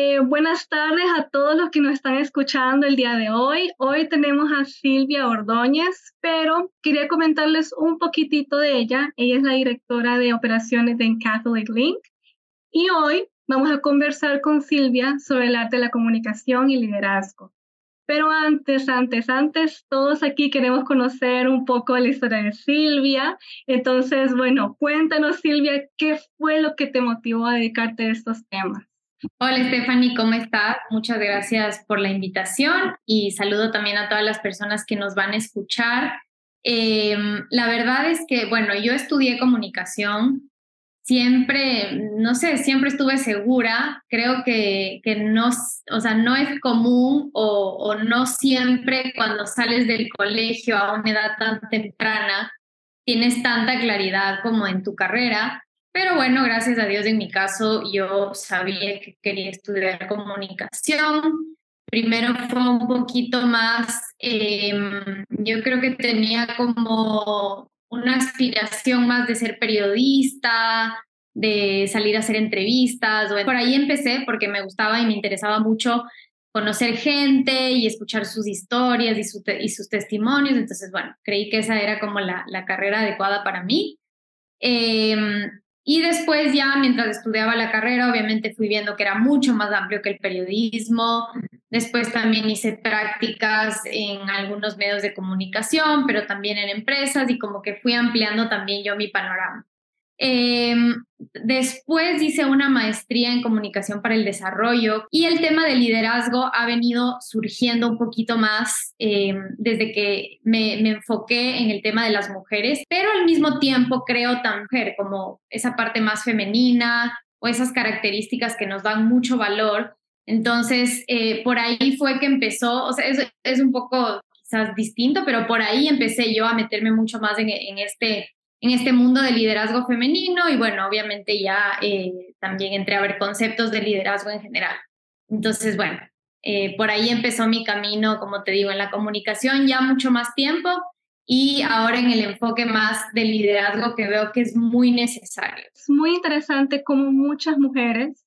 Eh, buenas tardes a todos los que nos están escuchando el día de hoy. Hoy tenemos a Silvia Ordóñez, pero quería comentarles un poquitito de ella. Ella es la directora de operaciones de Catholic Link y hoy vamos a conversar con Silvia sobre el arte de la comunicación y liderazgo. Pero antes, antes, antes, todos aquí queremos conocer un poco la historia de Silvia. Entonces, bueno, cuéntanos, Silvia, ¿qué fue lo que te motivó a dedicarte a estos temas? Hola Stephanie, ¿cómo estás? Muchas gracias por la invitación y saludo también a todas las personas que nos van a escuchar. Em, la verdad es que, bueno, yo estudié comunicación, siempre, no sé, siempre estuve segura, creo que, que no, o sea, no es común o, no siempre cuando sales del colegio a una edad tan temprana tienes tanta claridad como en tu carrera, pero bueno, gracias a Dios en mi caso yo sabía que quería estudiar comunicación. Primero fue un poquito más, em, yo creo que tenía como una aspiración más de ser periodista, de salir a hacer entrevistas. Por ahí empecé porque me gustaba y me interesaba mucho conocer gente y escuchar sus historias y, sus testimonios. Entonces, bueno, creí que esa era como la, carrera adecuada para mí. Em, y después ya mientras estudiaba la carrera, obviamente fui viendo que era mucho más amplio que el periodismo. Después también hice prácticas en algunos medios de comunicación, pero también en empresas y como que fui ampliando también yo mi panorama. Em, después hice una maestría en comunicación para el desarrollo y el tema del liderazgo ha venido surgiendo un poquito más em, desde que me, me, enfoqué en el tema de las mujeres, pero al mismo tiempo creo tan mujer como esa parte más femenina o esas características que nos dan mucho valor. Entonces, eh, por ahí fue que empezó, o sea, es, es, un poco quizás distinto, pero por ahí empecé yo a meterme mucho más en, en este en este mundo del liderazgo femenino y bueno, obviamente ya eh, también entré a ver conceptos de liderazgo en general. Entonces, bueno, eh, por ahí empezó mi camino, como te digo, en la comunicación ya mucho más tiempo y ahora en el enfoque más del liderazgo que veo que es muy necesario. Es muy interesante cómo muchas mujeres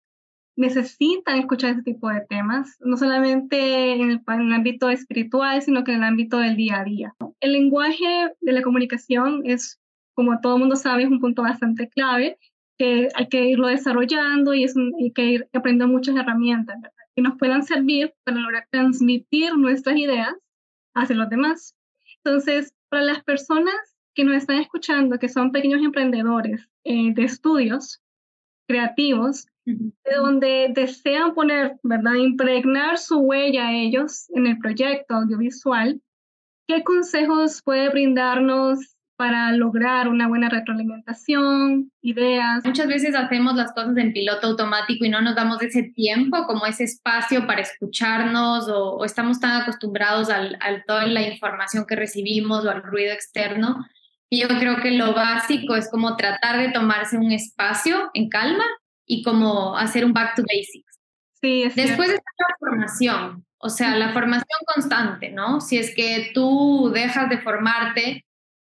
necesitan escuchar ese tipo de temas, no solamente en el, en el, ámbito espiritual, sino que en el ámbito del día a día. El lenguaje de la comunicación es como todo el mundo sabe, es un punto bastante clave que hay que irlo desarrollando y, es hay que ir aprendiendo muchas herramientas que nos puedan servir para lograr transmitir nuestras ideas hacia los demás. Entonces, para las personas que nos están escuchando, que son pequeños emprendedores eh, de estudios creativos, de donde desean poner, ¿verdad?, impregnar su huella a ellos en el proyecto audiovisual, ¿qué consejos puede brindarnos para lograr una buena retroalimentación, ideas. Muchas veces hacemos las cosas en piloto automático y no nos damos ese tiempo, como ese espacio para escucharnos o, estamos tan acostumbrados a toda la información que recibimos o al ruido externo. Y yo creo que lo básico es como tratar de tomarse un espacio en calma y como hacer un back to basics. Sí, Después está la formación, o sea, la formación constante, ¿no? Si es que tú dejas de formarte,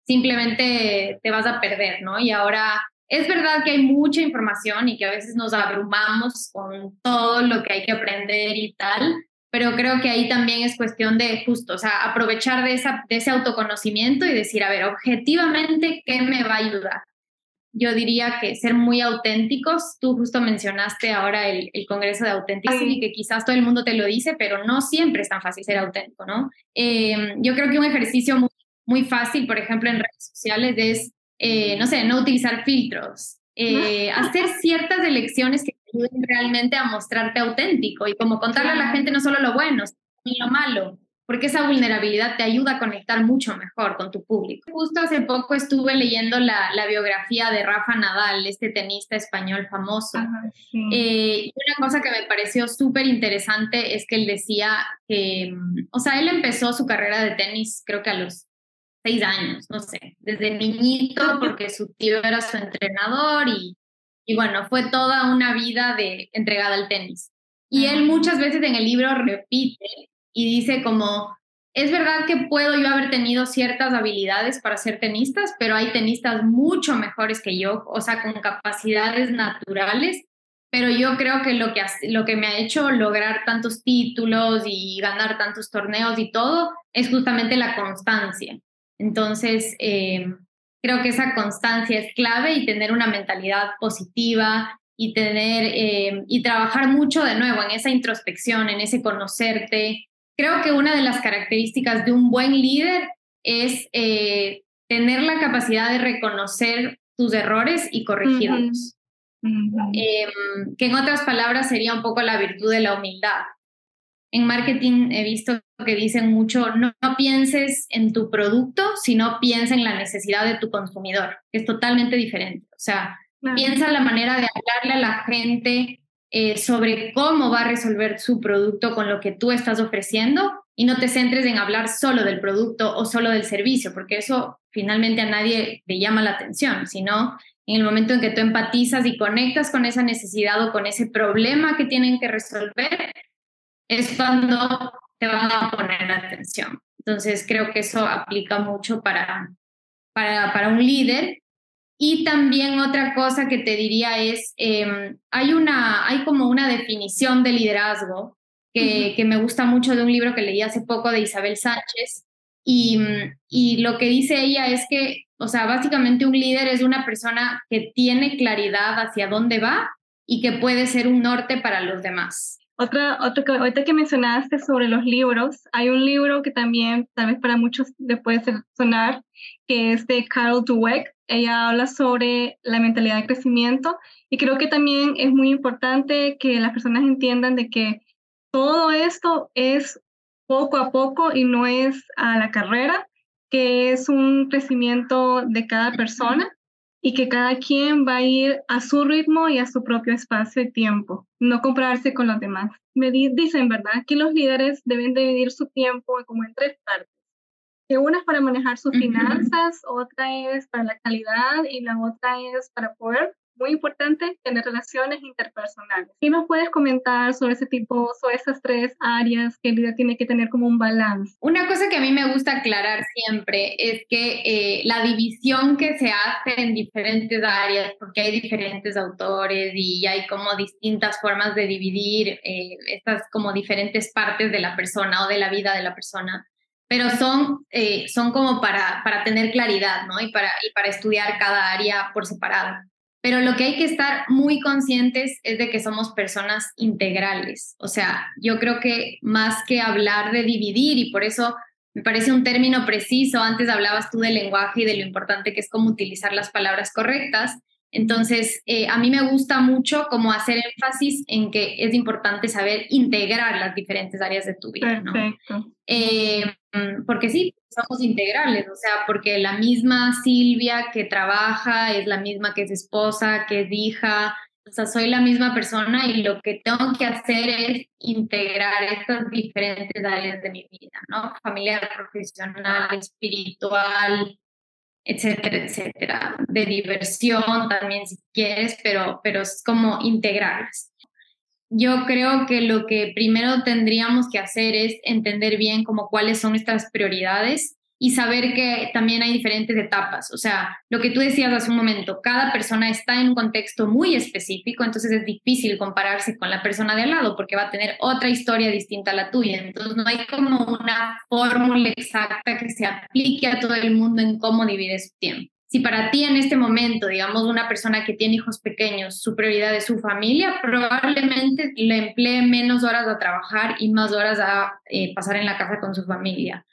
simplemente te vas a perder, ¿no? Y ahora es verdad que hay mucha información y que a veces nos abrumamos con todo lo que hay que aprender y tal, pero creo que ahí también es cuestión de justo, o sea, aprovechar de, esa, de ese autoconocimiento y decir, a ver, objetivamente, ¿qué me va a ayudar? Yo diría que ser muy auténticos, tú justo mencionaste ahora el, el Congreso de Auténticos y que quizás todo el mundo te lo dice, pero no siempre es tan fácil ser auténtico, ¿no? Eh, yo creo que un ejercicio muy muy fácil, por ejemplo, en redes sociales es, eh, no sé, no utilizar filtros, eh, hacer ciertas elecciones que te ayuden realmente a mostrarte auténtico y como contarle a la gente no solo lo bueno, sino lo malo, porque esa vulnerabilidad te ayuda a conectar mucho mejor con tu público. Justo hace poco estuve leyendo la, la biografía de Rafa Nadal, este tenista español famoso. Eh, y una cosa que me pareció súper interesante es que él decía que, o sea, él empezó su carrera de tenis creo que a los seis años, no sé, desde niñito, porque su tío era su entrenador y, y bueno, fue toda una vida de entregada al tenis. Y él muchas veces en el libro repite y dice como, es verdad que puedo yo haber tenido ciertas habilidades para ser tenistas, pero hay tenistas mucho mejores que yo, o sea, con capacidades naturales pero yo creo que lo que, lo que me ha hecho lograr tantos títulos y ganar tantos torneos y todo es justamente la constancia. Entonces, eh, creo que esa constancia es clave y tener una mentalidad positiva y tener eh, y trabajar mucho de nuevo en esa introspección, en ese conocerte. Creo que una de las características de un buen líder es eh, tener la capacidad de reconocer tus errores y corregirlos. Em, que en otras palabras sería un poco la virtud de la humildad. En marketing he visto que dicen mucho, no, pienses en tu producto, sino piensa en la necesidad de tu consumidor, es totalmente diferente. O sea, piensa la manera de hablarle a la gente eh, sobre cómo va a resolver su producto con lo que tú estás ofreciendo y no te centres en hablar solo del producto o solo del servicio, porque eso finalmente a nadie le llama la atención, sino en el momento en que tú empatizas y conectas con esa necesidad o con ese problema que tienen que resolver, es cuando te van a poner atención. Entonces, creo que eso aplica mucho para, para, para un líder. Y también otra cosa que te diría es, em, hay, una, hay como una definición de liderazgo que, que, me gusta mucho de un libro que leí hace poco de Isabel Sánchez. Y, y lo que dice ella es que o sea, básicamente un líder es una persona que tiene claridad hacia dónde va y que puede ser un norte para los demás. Otra, otra que ahorita que mencionaste sobre los libros, hay un libro que también tal vez para muchos le puede sonar, que es de Carol Dweck. Ella habla sobre la mentalidad de crecimiento y creo que también es muy importante que las personas entiendan de que todo esto es poco a poco y no es a la carrera, que es un crecimiento de cada persona y que cada quien va a ir a su ritmo y a su propio espacio y tiempo, no compararse con los demás. Me dicen, ¿verdad?, que los líderes deben dividir su tiempo como en tres partes. Que una es para manejar sus finanzas, otra es para la calidad y la otra es para poder muy importante tener relaciones interpersonales. ¿Qué nos puedes comentar sobre ese tipo, sobre esas tres áreas que el líder tiene que tener como un balance? Una cosa que a mí me gusta aclarar siempre es que eh, la división que se hace en diferentes áreas, porque hay diferentes autores y hay como distintas formas de dividir eh, estas como diferentes partes de la persona o de la vida de la persona pero son, eh, son como para, para tener claridad, ¿no? Y para, y para estudiar cada área por separado. Pero lo que hay que estar muy conscientes es de que somos personas integrales. O sea, yo creo que más que hablar de dividir, y por eso me parece un término preciso, antes hablabas tú del lenguaje y de lo importante que es cómo utilizar las palabras correctas. Entonces, eh, a mí me gusta mucho como hacer énfasis en que es importante saber integrar las diferentes áreas de tu vida. Perfecto. Eh, mm, porque sí, somos integrales, o sea, porque la misma Silvia que trabaja es la misma que es esposa, que es hija, o sea, soy la misma persona y lo que tengo que hacer es integrar estas diferentes áreas de mi vida, ¿no? Familiar, profesional, espiritual, etcétera, etcétera, de diversión también si quieres, pero, pero es como integrarlas. Yo creo que lo que primero tendríamos que hacer es entender bien como cuáles son nuestras prioridades y saber que también hay diferentes etapas. O sea, lo que tú decías hace un momento, cada persona está en un contexto muy específico, entonces es difícil compararse con la persona de al lado porque va a tener otra historia distinta a la tuya. Entonces no hay como una fórmula exacta que se aplique a todo el mundo en cómo divide su tiempo. Si para ti en este momento, digamos, una persona que tiene hijos pequeños, su prioridad es su familia, probablemente le emplee menos horas a trabajar y más horas a eh, pasar en la casa con su familia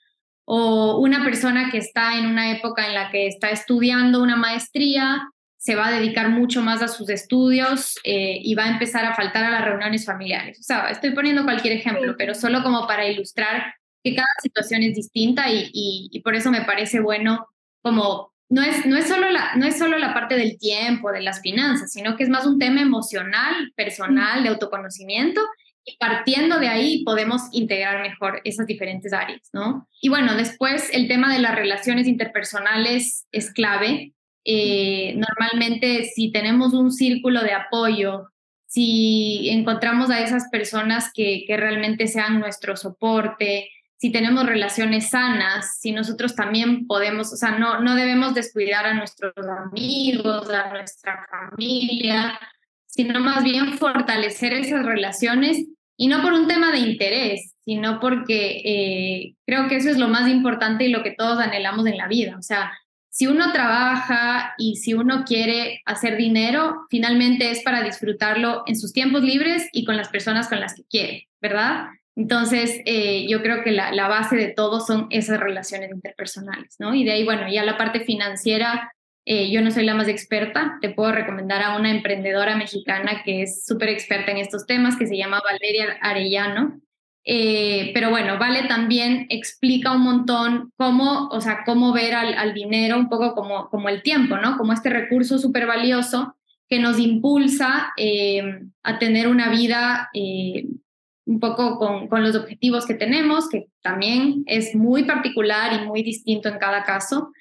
o una persona que está en una época en la que está estudiando una maestría, se va a dedicar mucho más a sus estudios eh, y va a empezar a faltar a las reuniones familiares. O sea, estoy poniendo cualquier ejemplo, pero solo como para ilustrar que cada situación es distinta y, y, por eso me parece bueno como no es, no, es solo la, no es solo la parte del tiempo, de las finanzas, sino que es más un tema emocional, personal, de autoconocimiento y partiendo de ahí podemos integrar mejor esas diferentes áreas, ¿no? Y bueno, después el tema de las relaciones interpersonales es clave. Eh, normalmente si tenemos un círculo de apoyo, si encontramos a esas personas que, que realmente sean nuestro soporte, si tenemos relaciones sanas, si nosotros también podemos, o sea, no, no debemos descuidar a nuestros amigos, a nuestra familia, sino más bien fortalecer esas relaciones y no por un tema de interés, sino porque eh, creo que eso es lo más importante y lo que todos anhelamos en la vida. O sea, si uno trabaja y si uno quiere hacer dinero, finalmente es para disfrutarlo en sus tiempos libres y con las personas con las que quiere, ¿verdad? Entonces, eh, yo creo que la, la, base de todo son esas relaciones interpersonales, ¿no? Y de ahí, bueno, ya la parte financiera, eh, yo no soy la más experta, te puedo recomendar a una emprendedora mexicana que es súper experta en estos temas, que se llama Valeria Arellano. Eh, pero bueno, Vale también explica un montón cómo, o sea, cómo ver al, dinero un poco como, como el tiempo, ¿no? Como este recurso súper valioso que nos impulsa eh, a tener una vida un poco con, con, los objetivos que tenemos, que también es muy particular y muy distinto en cada caso.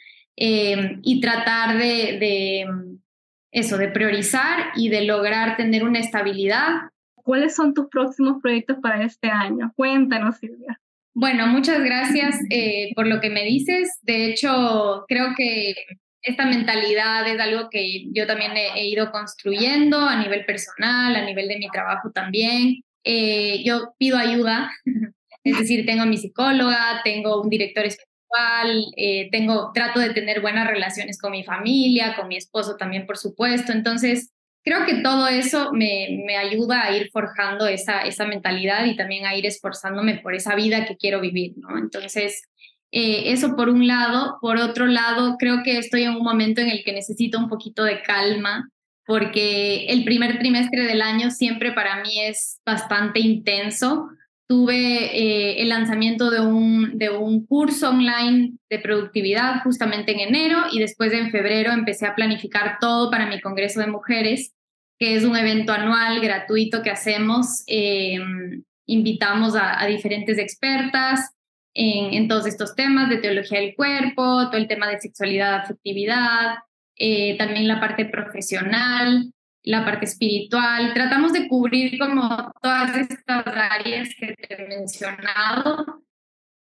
Em, y tratar de, eso, de priorizar y de lograr tener una estabilidad. ¿Cuáles son tus próximos proyectos para este año? Cuéntanos, Silvia. Bueno, muchas gracias eh, por lo que me dices. De hecho, creo que esta mentalidad es algo que yo también he, ido construyendo a nivel personal, a nivel de mi trabajo también. Eh, yo pido ayuda, es decir, tengo a mi psicóloga, tengo un director eh, tengo, trato de tener buenas relaciones con mi familia, con mi esposo también, por supuesto. Entonces, creo que todo eso me, me ayuda a ir forjando esa, esa mentalidad y también a ir esforzándome por esa vida que quiero vivir, ¿no? Entonces, eh, eso por un lado. Por otro lado, creo que estoy en un momento en el que necesito un poquito de calma porque el primer trimestre del año siempre para mí es bastante intenso tuve eh, el lanzamiento de un, de un curso online de productividad justamente en enero y después en febrero empecé a planificar todo para mi Congreso de Mujeres, que es un evento anual gratuito que hacemos. Em, invitamos a, diferentes expertas en, en, todos estos temas de teología del cuerpo, todo el tema de sexualidad, afectividad, eh, también la parte profesional la parte espiritual. Tratamos de cubrir como todas estas áreas que te he mencionado.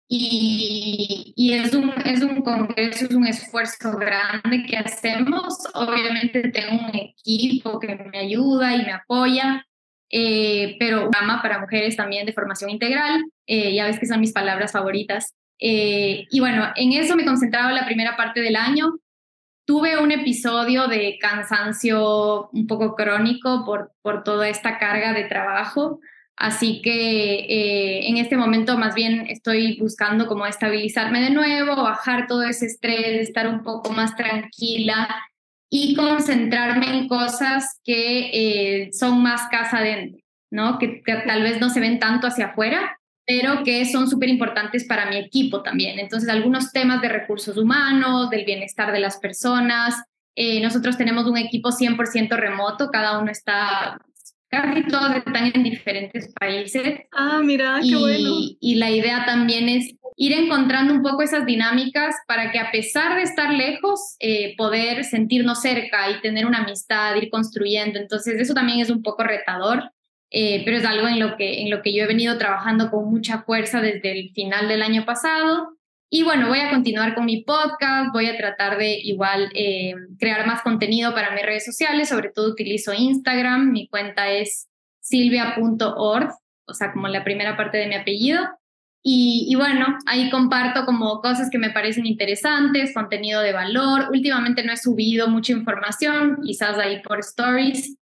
Y, y, es, un, es un congreso, es un esfuerzo grande que hacemos. Obviamente tengo un equipo que me ayuda y me apoya, eh, pero ama para mujeres también de formación integral, eh, ya ves que son mis palabras favoritas. Eh, y bueno, en eso me concentraba la primera parte del año tuve un episodio de cansancio un poco crónico por, por toda esta carga de trabajo, así que eh, en este momento más bien estoy buscando como estabilizarme de nuevo, bajar todo ese estrés, estar un poco más tranquila y concentrarme en cosas que eh, son más casa adentro, ¿no? que tal vez no se ven tanto hacia afuera, pero que son súper importantes para mi equipo también. Entonces, algunos temas de recursos humanos, del bienestar de las personas. Eh, nosotros tenemos un equipo 100% remoto, cada uno está, casi todos están en diferentes países. Ah, mira, qué bueno. Y la idea también es ir encontrando un poco esas dinámicas para que a pesar de estar lejos, eh, poder sentirnos cerca y tener una amistad, ir construyendo. Entonces, eso también es un poco retador. Eh, pero es algo en lo, que, en lo que yo he venido trabajando con mucha fuerza desde el final del año pasado. Y bueno, voy a continuar con mi podcast, voy a tratar de igual eh, crear más contenido para mis redes sociales, sobre todo utilizo Instagram, mi cuenta es silvia.org, o sea, como la primera parte de mi apellido. Y, y, bueno, ahí comparto como cosas que me parecen interesantes, contenido de valor. Últimamente no he subido mucha información, quizás ahí por stories,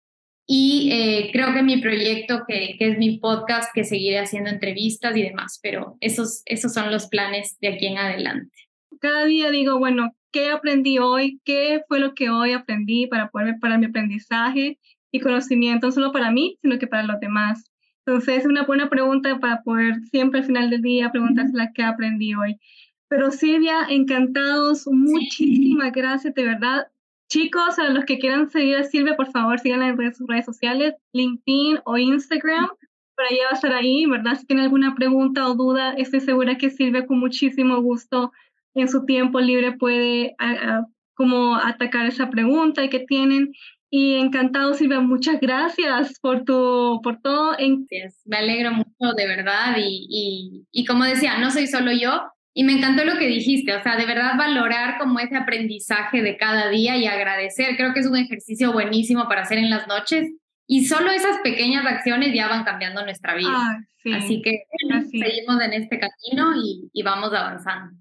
y eh, creo que mi proyecto, que, que, es mi podcast, que seguiré haciendo entrevistas y demás, pero esos, esos son los planes de aquí en adelante. Cada día digo, bueno, ¿qué aprendí hoy? ¿Qué fue lo que hoy aprendí para poder para mi aprendizaje y conocimiento, no solo para mí, sino que para los demás? Entonces, es una buena pregunta para poder siempre al final del día preguntarse la que aprendí hoy. Pero Silvia, encantados, muchísimas gracias, de verdad. Chicos, a los que quieran seguir a Silvia, por favor, síganla en sus redes sociales, LinkedIn o Instagram, para ella va a estar ahí, ¿verdad? Si tienen alguna pregunta o duda, estoy segura que Silvia con muchísimo gusto en su tiempo libre puede como atacar esa pregunta que tienen. Y encantado, Silvia, muchas gracias por, tu, por todo. Me alegro mucho, de verdad. Y, y como decía, no soy solo yo, y me encantó lo que dijiste, o sea, de verdad valorar como ese aprendizaje de cada día y agradecer. Creo que es un ejercicio buenísimo para hacer en las noches Y solo esas pequeñas acciones ya van cambiando nuestra vida. Así que seguimos en este camino y, y vamos avanzando.